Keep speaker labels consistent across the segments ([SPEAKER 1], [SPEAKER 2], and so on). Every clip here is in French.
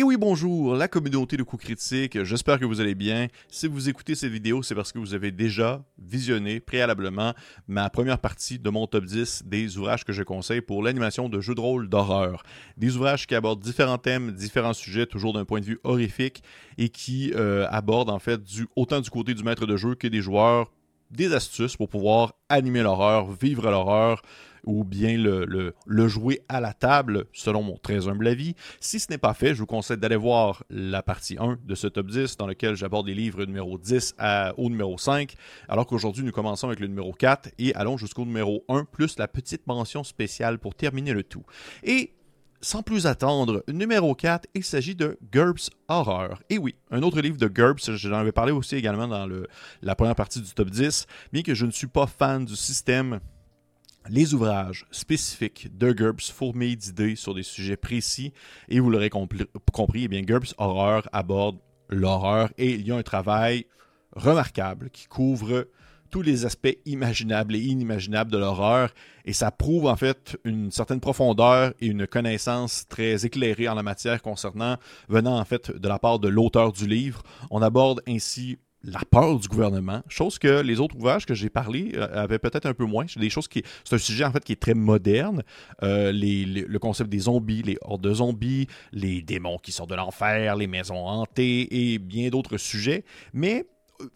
[SPEAKER 1] Et oui, bonjour, la communauté de coups critiques, j'espère que vous allez bien. Si vous écoutez cette vidéo, c'est parce que vous avez déjà visionné préalablement ma première partie de mon top 10 des ouvrages que je conseille pour l'animation de jeux de rôle d'horreur. Des ouvrages qui abordent différents thèmes, différents sujets, toujours d'un point de vue horrifique, et qui euh, abordent en fait autant du côté du maître de jeu que des joueurs des astuces pour pouvoir animer l'horreur, vivre l'horreur, ou bien le, jouer à la table, selon mon très humble avis. Si ce n'est pas fait, je vous conseille d'aller voir la partie 1 de ce top 10 dans lequel j'aborde les livres numéro 10 à, au numéro 5, alors qu'aujourd'hui nous commençons avec le numéro 4 et allons jusqu'au numéro 1, plus la petite mention spéciale pour terminer le tout. Et sans plus attendre, numéro 4, il s'agit de GURPS Horror. Et oui, un autre livre de GURPS, j'en avais parlé aussi également dans le, la première partie du top 10, bien que je ne suis pas fan du système les ouvrages spécifiques de GURPS fourmillent d'idées sur des sujets précis et vous l'aurez compris, eh bien GURPS Horreur aborde l'horreur et il y a un travail remarquable qui couvre tous les aspects imaginables et inimaginables de l'horreur et ça prouve en fait une certaine profondeur et une connaissance très éclairée en la matière concernant venant en fait de la part de l'auteur du livre. On aborde ainsi la peur du gouvernement, chose que les autres ouvrages que j'ai parlé euh, avaient peut-être un peu moins. C'est des choses qui, c'est un sujet en fait qui est très moderne. Euh, le concept des zombies, les hordes de zombies, les démons qui sortent de l'enfer, les maisons hantées et bien d'autres sujets. Mais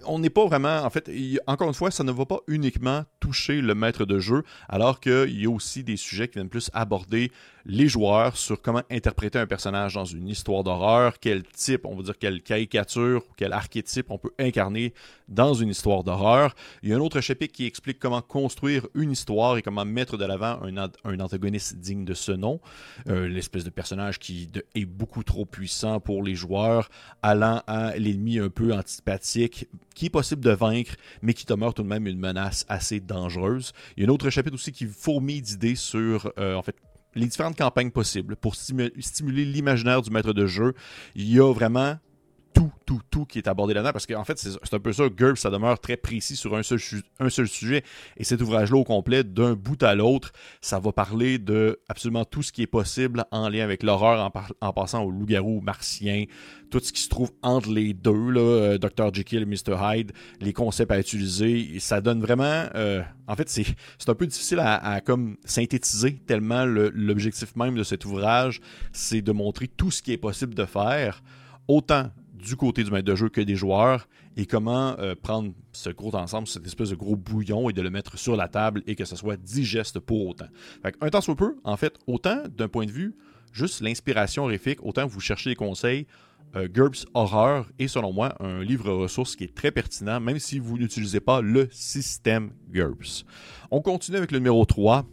[SPEAKER 1] on n'est pas vraiment, en fait, encore une fois, ça ne va pas uniquement toucher le maître de jeu, alors qu'il y a aussi des sujets qui viennent plus aborder les joueurs sur comment interpréter un personnage dans une histoire d'horreur, quel type, on va dire quelle caricature, quel archétype on peut incarner dans une histoire d'horreur. Il y a un autre chapitre qui explique comment construire une histoire et comment mettre de l'avant un, antagoniste digne de ce nom, euh, l'espèce de personnage qui est beaucoup trop puissant pour les joueurs, allant à l'ennemi un peu antipathique, qui est possible de vaincre, mais qui demeure tout de même une menace assez dangereuse. Il y a un autre chapitre aussi qui fourmille d'idées sur, euh, en fait, les différentes campagnes possibles pour stimuler l'imaginaire du maître de jeu. Il y a vraiment tout, tout, tout qui est abordé là-dedans, parce qu'en fait, c'est un peu ça, GURPS, ça demeure très précis sur un seul, sujet, et cet ouvrage-là au complet, d'un bout à l'autre, ça va parler de absolument tout ce qui est possible en lien avec l'horreur, en, passant au loup-garou martien, tout ce qui se trouve entre les deux, là, euh, Dr. Jekyll et Mr. Hyde, les concepts à utiliser, et ça donne vraiment... Euh, en fait, c'est un peu difficile à, à comme synthétiser, tellement l'objectif même de cet ouvrage, c'est de montrer tout ce qui est possible de faire, autant du côté du maître de jeu que des joueurs et comment euh, prendre ce gros ensemble, cette espèce de gros bouillon et de le mettre sur la table et que ce soit digeste pour autant. un temps soit peu, en fait, autant d'un point de vue juste l'inspiration horrifique, autant vous cherchez des conseils, euh, GURPS Horreur est selon moi un livre ressource qui est très pertinent, même si vous n'utilisez pas le système GURPS. On continue avec le numéro 3.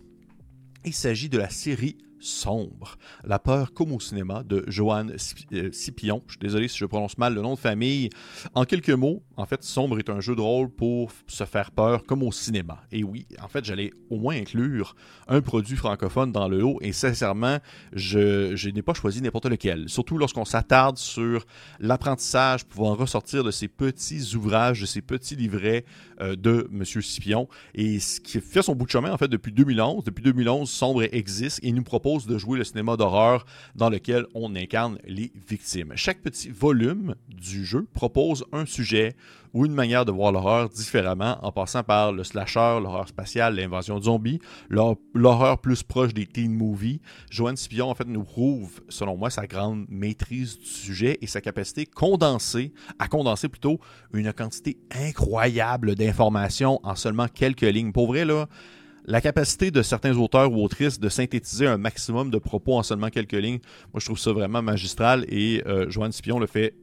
[SPEAKER 1] Il s'agit de la série sombre. La peur comme au cinéma de Joanne euh, Scipion. Je suis désolé si je prononce mal le nom de famille. En quelques mots, en fait, Sombre est un jeu de rôle pour se faire peur comme au cinéma. Et oui, en fait, j'allais au moins inclure un produit francophone dans le lot et sincèrement, je, je n'ai pas choisi n'importe lequel. Surtout lorsqu'on s'attarde sur l'apprentissage pouvant ressortir de ces petits ouvrages, de ces petits livrets euh, de M. Scipion et ce qui fait son bout de chemin en fait depuis 2011. Depuis 2011, Sombre existe et nous propose de jouer le cinéma d'horreur dans lequel on incarne les victimes. Chaque petit volume du jeu propose un sujet ou une manière de voir l'horreur différemment en passant par le slasher, l'horreur spatiale, l'invasion de zombies, l'horreur plus proche des teen movies. Joanne Spion en fait nous prouve, selon moi, sa grande maîtrise du sujet et sa capacité condensée, à condenser plutôt une quantité incroyable d'informations en seulement quelques lignes. Pour vrai, là, la capacité de certains auteurs ou autrices de synthétiser un maximum de propos en seulement quelques lignes, moi je trouve ça vraiment magistral et euh, Joanne Spion le fait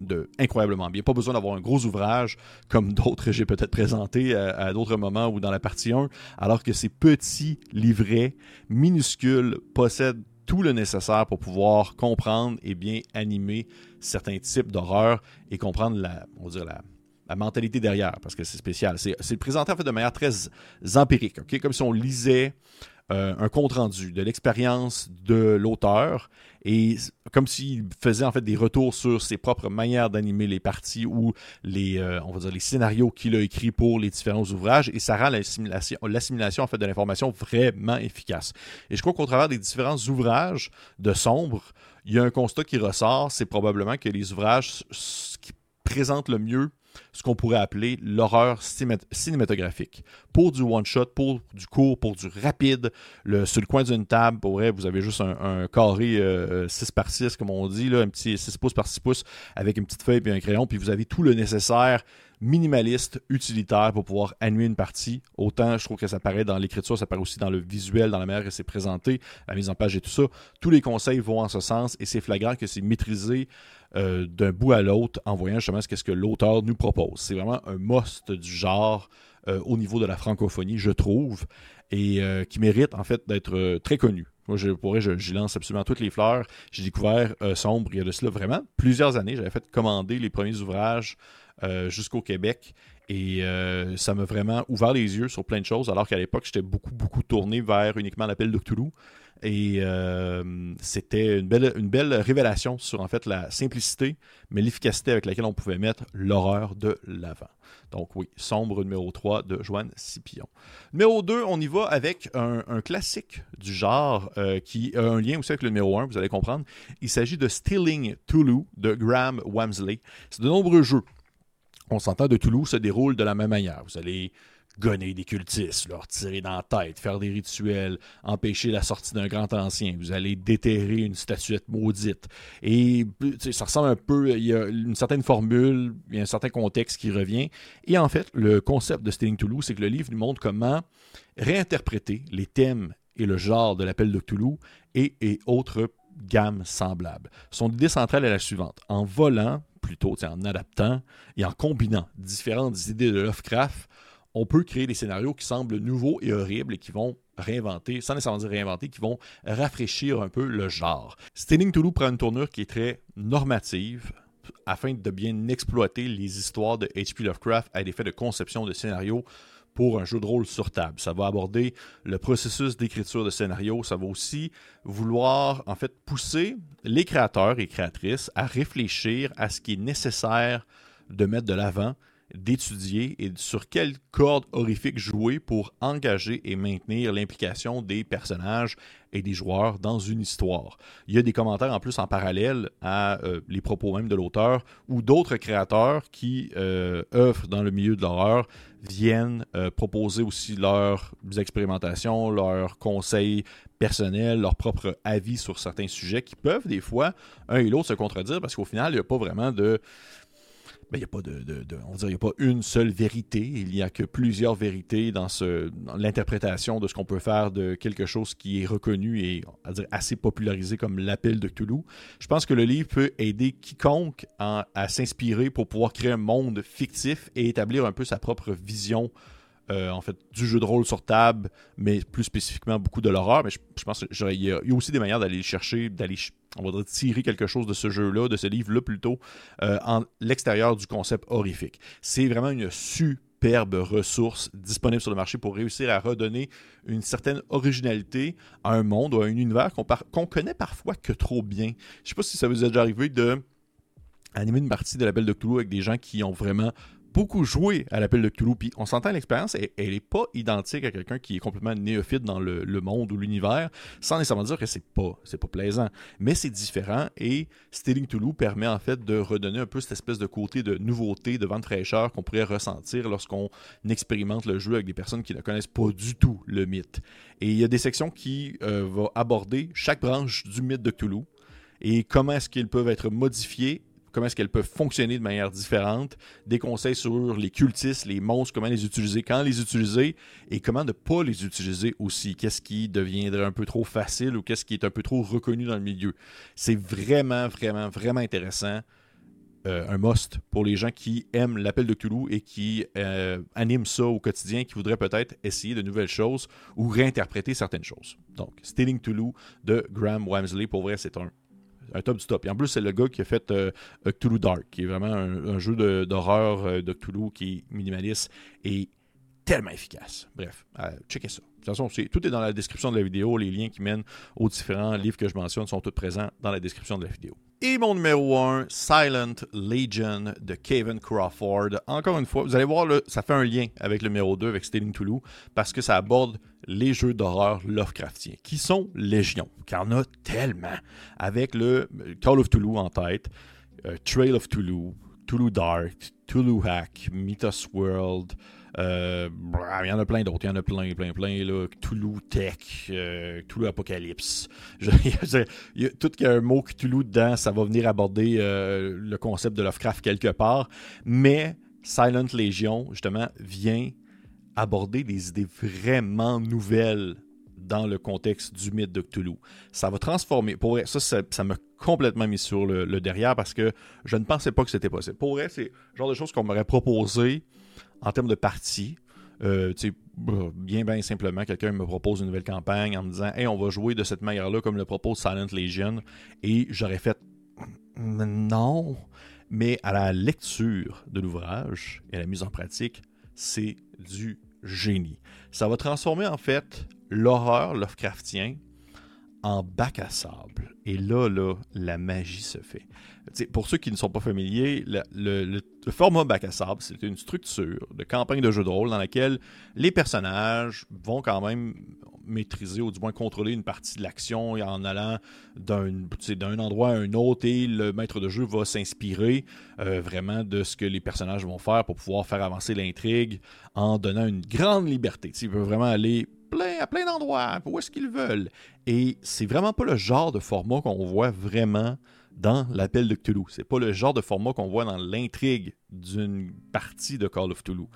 [SPEAKER 1] de incroyablement bien. Pas besoin d'avoir un gros ouvrage comme d'autres j'ai peut-être présentés à, d'autres moments ou dans la partie 1, alors que ces petits livrets minuscules possèdent tout le nécessaire pour pouvoir comprendre et bien animer certains types d'horreur et comprendre la, on va la, la mentalité derrière, parce que c'est spécial. C'est présenté en de manière très empirique, ok? Comme si on lisait un compte-rendu de l'expérience de l'auteur et comme s'il faisait en fait des retours sur ses propres manières d'animer les parties ou les, on va dire, les scénarios qu'il a écrits pour les différents ouvrages et ça rend l'assimilation en fait de l'information vraiment efficace. Et je crois qu'au travers des différents ouvrages de Sombre, il y a un constat qui ressort, c'est probablement que les ouvrages qui présentent le mieux ce qu'on pourrait appeler l'horreur cinématographique. Pour du one-shot, pour du court, pour du rapide, sur le coin d'une table, vous avez juste un, carré 6 euh, par 6, comme on dit, un petit 6 pouces par 6 pouces, avec une petite feuille et un crayon, puis vous avez tout le nécessaire minimaliste, utilitaire pour pouvoir annuler une partie. Autant je trouve que ça paraît dans l'écriture, ça paraît aussi dans le visuel, dans la manière que c'est présenté, la mise en page et tout ça. Tous les conseils vont en ce sens et c'est flagrant que c'est maîtrisé euh, d'un bout à l'autre en voyant justement ce, ce que l'auteur nous propose. C'est vraiment un must du genre euh, au niveau de la francophonie, je trouve, et euh, qui mérite en fait d'être très connu. Moi, je pourrais, je, lance absolument toutes les fleurs. J'ai découvert Sombre il y a de cela vraiment plusieurs années. J'avais fait commander les premiers ouvrages jusqu'au Québec. Et euh, ça m'a vraiment ouvert les yeux sur plein de choses, alors qu'à l'époque, j'étais beaucoup, beaucoup tourné vers uniquement l'appel de Cthulhu. Et euh, c'était une belle, révélation sur en fait la simplicité, mais l'efficacité avec laquelle on pouvait mettre l'horreur de l'avant. Donc oui, Sombre numéro 3 de Joanne Scipion. Numéro 2, on y va avec un, classique du genre qui a un lien aussi avec le numéro 1, vous allez comprendre. Il s'agit de Stealing Toulouse de Graham Wamsley. C'est de nombreux jeux on s'entend de Toulouse se déroule de la même manière. Vous allez gonner des cultistes, leur tirer dans la tête, faire des rituels, empêcher la sortie d'un grand ancien. Vous allez déterrer une statuette maudite. Et ça ressemble un peu, il y a une certaine formule, il y a un certain contexte qui revient. Et en fait, le concept de Stealing Toulouse, c'est que le livre nous montre comment réinterpréter les thèmes et le genre de l'appel de Toulouse et, et autres gammes semblables. Son idée centrale est la suivante. En volant, plutôt, en adaptant et en combinant différentes idées de Lovecraft, on peut créer des scénarios qui semblent nouveaux et horribles et qui vont réinventer, sans nécessairement dire réinventer, qui vont rafraîchir un peu le genre. Stealing Toulouse prend une tournure qui est très normative afin de bien exploiter les histoires de H.P. Lovecraft à des faits de conception de scénarios pour un jeu de rôle sur table. Ça va aborder le processus d'écriture de scénario. Ça va aussi vouloir, en fait, pousser les créateurs et créatrices à réfléchir à ce qui est nécessaire de mettre de l'avant d'étudier et sur quelle corde horrifique jouer pour engager et maintenir l'implication des personnages et des joueurs dans une histoire. Il y a des commentaires en plus en parallèle à euh, les propos même de l'auteur ou d'autres créateurs qui euh, œuvrent dans le milieu de l'horreur viennent euh, proposer aussi leurs expérimentations, leurs conseils personnels, leurs propres avis sur certains sujets qui peuvent des fois, un et l'autre, se contredire parce qu'au final, il n'y a pas vraiment de il n'y a pas une seule vérité. Il n'y a que plusieurs vérités dans, l'interprétation de ce qu'on peut faire de quelque chose qui est reconnu et dire, assez popularisé comme l'appel de Cthulhu. Je pense que le livre peut aider quiconque à s'inspirer pour pouvoir créer un monde fictif et établir un peu sa propre vision euh, en fait, du jeu de rôle sur table, mais plus spécifiquement beaucoup de l'horreur. Mais je, pense qu'il y, a aussi des manières d'aller chercher, d'aller, on tirer quelque chose de ce jeu-là, de ce livre-là plutôt, euh, en l'extérieur du concept horrifique. C'est vraiment une superbe ressource disponible sur le marché pour réussir à redonner une certaine originalité à un monde ou à un univers qu'on connaît parfois que trop bien. Je sais pas si ça vous est déjà arrivé de une partie de la Belle de Cthulhu avec des gens qui ont vraiment beaucoup joué à l'appel de Cthulhu. Puis on s'entend l'expérience, elle n'est pas identique à quelqu'un qui est complètement néophyte dans le, monde ou l'univers, sans nécessairement dire que c'est pas, c'est pas plaisant. Mais c'est différent et Stealing Cthulhu permet en fait de redonner un peu cette espèce de côté de nouveauté, de vente fraîcheur qu'on pourrait ressentir lorsqu'on expérimente le jeu avec des personnes qui ne connaissent pas du tout le mythe. Et il y a des sections qui euh, vont aborder chaque branche du mythe de Cthulhu et comment est-ce qu'ils peuvent être modifiés comment est-ce qu'elles peuvent fonctionner de manière différente, des conseils sur les cultistes, les monstres, comment les utiliser, quand les utiliser et comment ne pas les utiliser aussi. Qu'est-ce qui deviendrait un peu trop facile ou qu'est-ce qui est un peu trop reconnu dans le milieu. C'est vraiment, vraiment, vraiment intéressant. Euh, un must pour les gens qui aiment l'appel de Cthulhu et qui euh, animent ça au quotidien, qui voudraient peut-être essayer de nouvelles choses ou réinterpréter certaines choses. Donc, Stealing Cthulhu de Graham Wamsley, pour vrai, c'est un un top du top. Et en plus, c'est le gars qui a fait euh, Dark, qui est vraiment un, jeu d'horreur euh, de, qui est minimaliste et tellement efficace. Bref, euh, checkez ça. Façon, tout est dans la description de la vidéo. Les liens qui mènent aux différents livres que je mentionne sont tous présents dans la description de la vidéo. Et mon numéro 1, Silent Legion de Kevin Crawford. Encore une fois, vous allez voir, ça fait un lien avec le numéro 2, avec Stealing Toulouse, parce que ça aborde les jeux d'horreur Lovecraftiens, qui sont légion, car en a tellement, avec le Call of Toulouse en tête, euh, Trail of Toulouse, Toulouse Dark, Toulouse Hack, Mythos World, euh, il y en a plein d'autres. Il y en a plein, plein, plein. Là. Toulouse Tech, euh, Toulouse Apocalypse. Je, tout qu'il y a un mot Toulouse dedans, ça va venir aborder euh, le concept de Lovecraft quelque part. Mais Silent Legion, justement, vient aborder des idées vraiment nouvelles dans le contexte du mythe de Cthulhu. Ça va transformer. Pour ça, ça m'a complètement mis sur le, le, derrière parce que je ne pensais pas que c'était possible. Pour vrai, c'est le genre de choses qu'on m'aurait proposé en termes de partie, euh, bien, bien simplement, quelqu'un me propose une nouvelle campagne en me disant Hey, on va jouer de cette manière-là, comme le propose Silent Legion. Et j'aurais fait Non. Mais à la lecture de l'ouvrage et à la mise en pratique, c'est du génie. Ça va transformer en fait l'horreur Lovecraftien en bac à sable. Et là, là, la magie se fait. pour ceux qui ne sont pas familiers, le, format bac à sable, c'est une structure de campagne de jeu de rôle dans laquelle les personnages vont quand même maîtriser ou du moins contrôler une partie de l'action en allant d'un endroit à un autre et le maître de jeu va s'inspirer euh, vraiment de ce que les personnages vont faire pour pouvoir faire avancer l'intrigue en donnant une grande liberté. Il veut vraiment aller à plein d'endroits, où est-ce qu'ils veulent. Et c'est vraiment pas le genre de format qu'on voit vraiment dans l'appel de Cthulhu. C'est pas le genre de format qu'on voit dans l'intrigue d'une partie de Call of Cthulhu.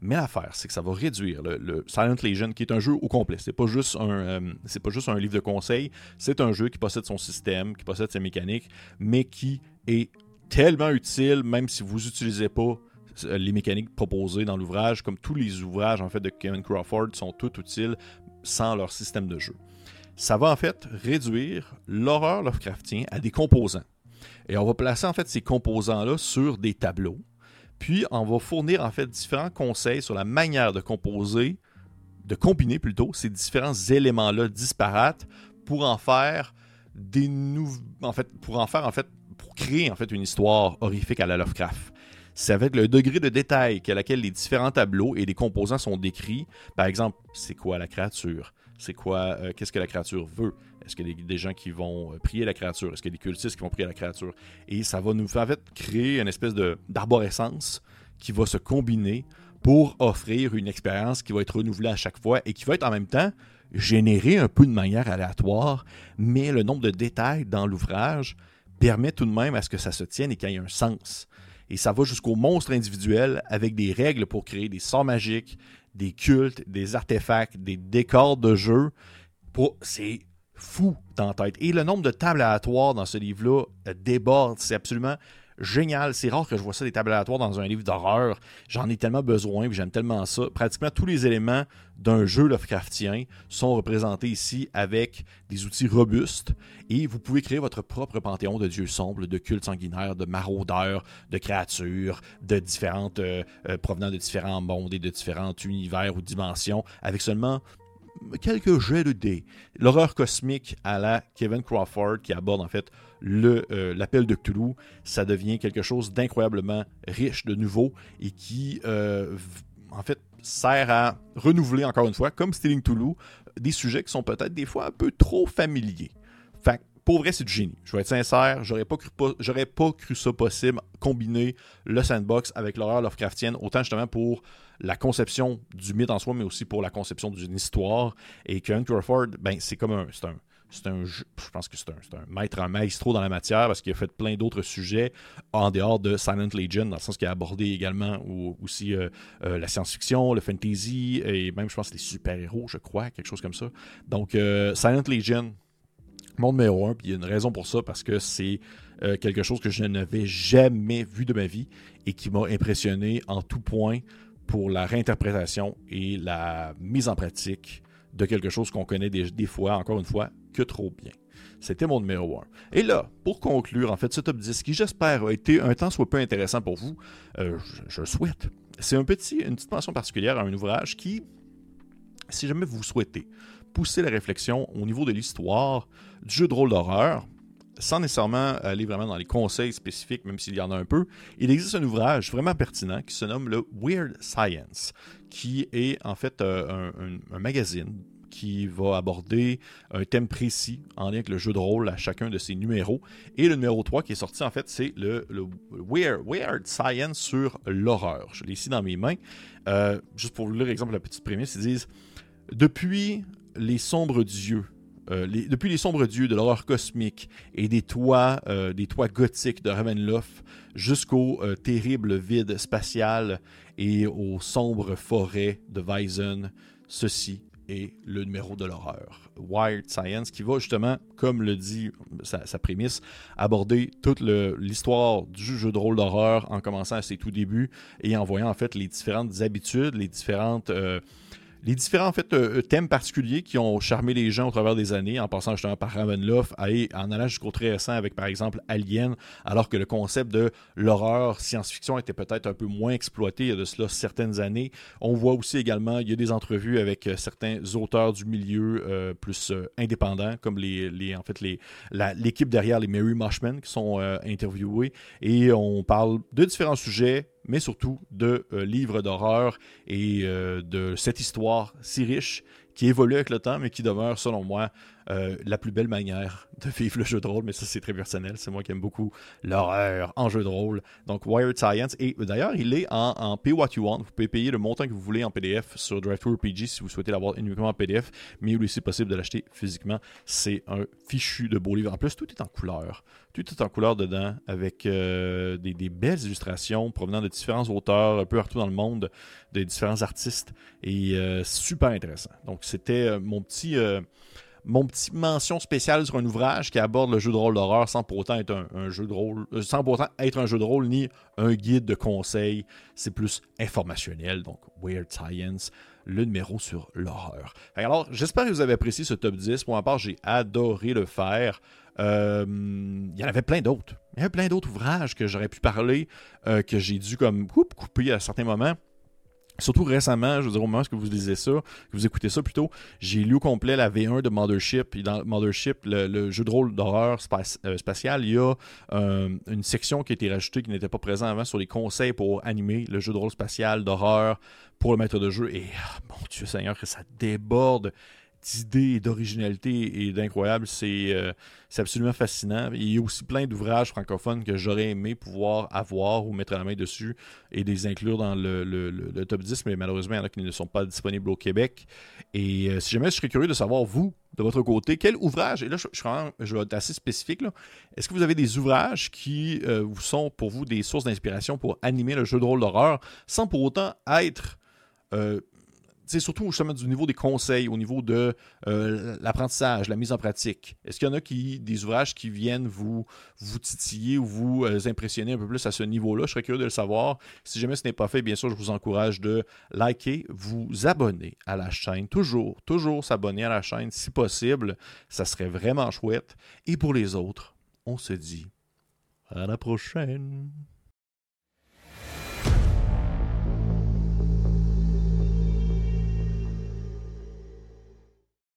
[SPEAKER 1] Mais l'affaire, c'est que ça va réduire le, Silent Legion, qui est un jeu au complet. C'est pas juste un, euh, c'est pas juste un livre de conseils. C'est un jeu qui possède son système, qui possède ses mécaniques, mais qui est tellement utile, même si vous n'utilisez pas les mécaniques proposées dans l'ouvrage, comme tous les ouvrages en fait de Kevin Crawford, sont tout utiles sans leur système de jeu. Ça va en fait réduire l'horreur Lovecraftien à des composants. Et on va placer en fait ces composants-là sur des tableaux. Puis on va fournir en fait différents conseils sur la manière de composer, de combiner plutôt ces différents éléments-là disparates pour en faire des nouveaux, en fait, pour en faire en fait, pour créer en fait une histoire horrifique à la Lovecraft c'est avec le degré de détail à laquelle les différents tableaux et les composants sont décrits. Par exemple, c'est quoi la créature? C'est quoi euh, Qu'est-ce que la créature veut? Est-ce qu'il y a des, gens qui vont euh, prier la créature? Est-ce qu'il y a des cultistes qui vont prier la créature? Et ça va nous faire créer une espèce d'arborescence qui va se combiner pour offrir une expérience qui va être renouvelée à chaque fois et qui va être en même temps générée un peu de manière aléatoire, mais le nombre de détails dans l'ouvrage permet tout de même à ce que ça se tienne et qu'il y ait un sens. Et ça va jusqu'au monstre individuel avec des règles pour créer des sorts magiques, des cultes, des artefacts, des décors de jeu. C'est fou dans tête. Et le nombre de tables aléatoires dans ce livre-là euh, déborde. C'est absolument génial. C'est rare que je vois ça des tables dans un livre d'horreur. J'en ai tellement besoin, et j'aime tellement ça. Pratiquement tous les éléments d'un jeu Lovecraftien sont représentés ici avec des outils robustes et vous pouvez créer votre propre panthéon de dieux sombres, de cultes sanguinaires, de maraudeurs, de créatures, de différentes euh, euh, provenant de différents mondes et de différents univers ou dimensions avec seulement quelques jets de dés. L'horreur cosmique à la Kevin Crawford qui aborde en fait euh, l'appel de Cthulhu, ça devient quelque chose d'incroyablement riche de nouveau et qui euh, en fait sert à renouveler encore une fois, comme Stealing Cthulhu, des sujets qui sont peut-être des fois un peu trop familiers. Fait pour vrai, c'est du génie. Je vais être sincère, j'aurais pas cru ça possible combiner le sandbox avec l'horreur Lovecraftienne, autant justement pour la conception du mythe en soi, mais aussi pour la conception d'une histoire. Et Kevin Crawford, ben, c'est comme un. C'est un c'est un je pense que c'est un, maître, un maestro dans la matière parce qu'il a fait plein d'autres sujets en dehors de Silent Legion, dans le sens qu'il a abordé également aussi euh, euh, la science-fiction, le fantasy et même, je pense, les super-héros, je crois, quelque chose comme ça. Donc, euh, Silent Legion, mon numéro un, puis il y a une raison pour ça parce que c'est quelque chose que je n'avais jamais vu de ma vie et qui m'a impressionné en tout point pour la réinterprétation et la mise en pratique de quelque chose qu'on connaît des, fois, encore une fois, que trop bien. C'était mon numéro 1. Et là, pour conclure, en fait, ce top 10 qui, j'espère, a été un temps soit peu intéressant pour vous, euh, je, le souhaite. C'est un petit, une petite mention particulière à un ouvrage qui Si jamais vous souhaitez pousser la réflexion au niveau de l'histoire du jeu de rôle d'horreur, sans nécessairement aller vraiment dans les conseils spécifiques, même s'il y en a un peu, il existe un ouvrage vraiment pertinent qui se nomme le Weird Science, qui est en fait euh, un, magazine qui va aborder un thème précis en lien avec le jeu de rôle à chacun de ses numéros. Et le numéro 3 qui est sorti, en fait, c'est le, Weird, Weird, Science sur l'horreur. Je l'ai ici dans mes mains. Euh, juste pour vous lire, exemple, la petite prémisse, ils disent Depuis les sombres dieux euh, depuis les sombres dieux de l'horreur cosmique et des toits, euh, des toits gothiques de Ravenloft jusqu'au euh, terrible vide spatial et aux sombres forêts de Weizen, ceci est le numéro de l'horreur. Wired Science, qui va justement, comme le dit sa, sa prémisse, aborder toute l'histoire du jeu de rôle d'horreur en commençant à ses tout débuts et en voyant en fait les différentes habitudes, les différentes les différents en fait, euh, thèmes particuliers qui ont charmé les gens au travers des années, en passant justement par Ravenloft, en allant jusqu'au très récent avec par exemple Alien, alors que le concept de l'horreur science-fiction était peut-être un peu moins exploité il y a de cela certaines années. On voit aussi également, il y a des entrevues avec euh, certains auteurs du milieu euh, plus indépendants, comme les, l'équipe derrière les Mary Moshman qui sont interviewés, et on parle de différents sujets mais surtout de euh, livres d'horreur et euh, de cette histoire si riche qui évolue avec le temps, mais qui demeure, selon moi, euh, la plus belle manière de vivre le jeu de rôle. Mais ça, c'est très personnel. C'est moi qui aime beaucoup l'horreur en jeu de rôle. Donc, Wired Science. Et d'ailleurs, il est en, Pay What You Want. Vous pouvez payer le montant que vous voulez en PDF sur DriveThru si vous souhaitez l'avoir uniquement en PDF. Mais il est aussi possible de l'acheter physiquement. C'est un fichu de beau livre. En plus, tout est en couleur. Tout est en couleur dedans avec euh, des, belles illustrations provenant de différents auteurs un peu partout dans le monde, de différents artistes. Et euh, super intéressant. Donc, c'était mon petit mon petit mention spéciale sur un ouvrage qui aborde le jeu de rôle d'horreur sans pour autant être un, jeu de rôle, euh, sans pour être un jeu de rôle ni un guide de conseils. C'est plus informationnel, donc Weird Science, le numéro sur l'horreur. Alors, j'espère que vous avez apprécié ce top 10. Pour ma part, j'ai adoré le faire. Euh, il y en avait plein d'autres. Il y avait plein d'autres ouvrages que j'aurais pu parler, euh, que j'ai dû comme couper à certains moments. Surtout récemment, je veux dire, au moment où vous lisez ça, que vous écoutez ça plutôt, j'ai lu au complet la V1 de Mothership. Et dans Mothership, le, jeu de rôle d'horreur euh, spatial, il y a euh, une section qui a été rajoutée qui n'était pas présente avant sur les conseils pour animer le jeu de rôle spatial d'horreur pour le maître de jeu. Et ah, mon Dieu Seigneur, que ça déborde d'idées, d'originalité et d'incroyable. Euh, c'est absolument fascinant. Il y a aussi plein d'ouvrages francophones que j'aurais aimé pouvoir avoir ou mettre la main dessus et les inclure dans le, top 10, mais malheureusement, il y en a qui ne sont pas disponibles au Québec. Et euh, si jamais je serais curieux de savoir, vous, de votre côté, quel ouvrage, et là je, je, vais être assez spécifique, est-ce que vous avez des ouvrages qui euh, sont pour vous des sources d'inspiration pour animer le jeu de rôle d'horreur sans pour autant être surtout justement du niveau des conseils, au niveau de euh, l'apprentissage, la mise en pratique. Est-ce qu'il y en a qui des ouvrages qui viennent vous, vous titiller ou vous euh, impressionner un peu plus à ce niveau-là? Je serais curieux de le savoir. Si jamais ce n'est pas fait, bien sûr, je vous encourage de liker, vous abonner à la chaîne. Toujours, toujours s'abonner à la chaîne si possible. Ça serait vraiment chouette. Et pour les autres, on se dit à la prochaine.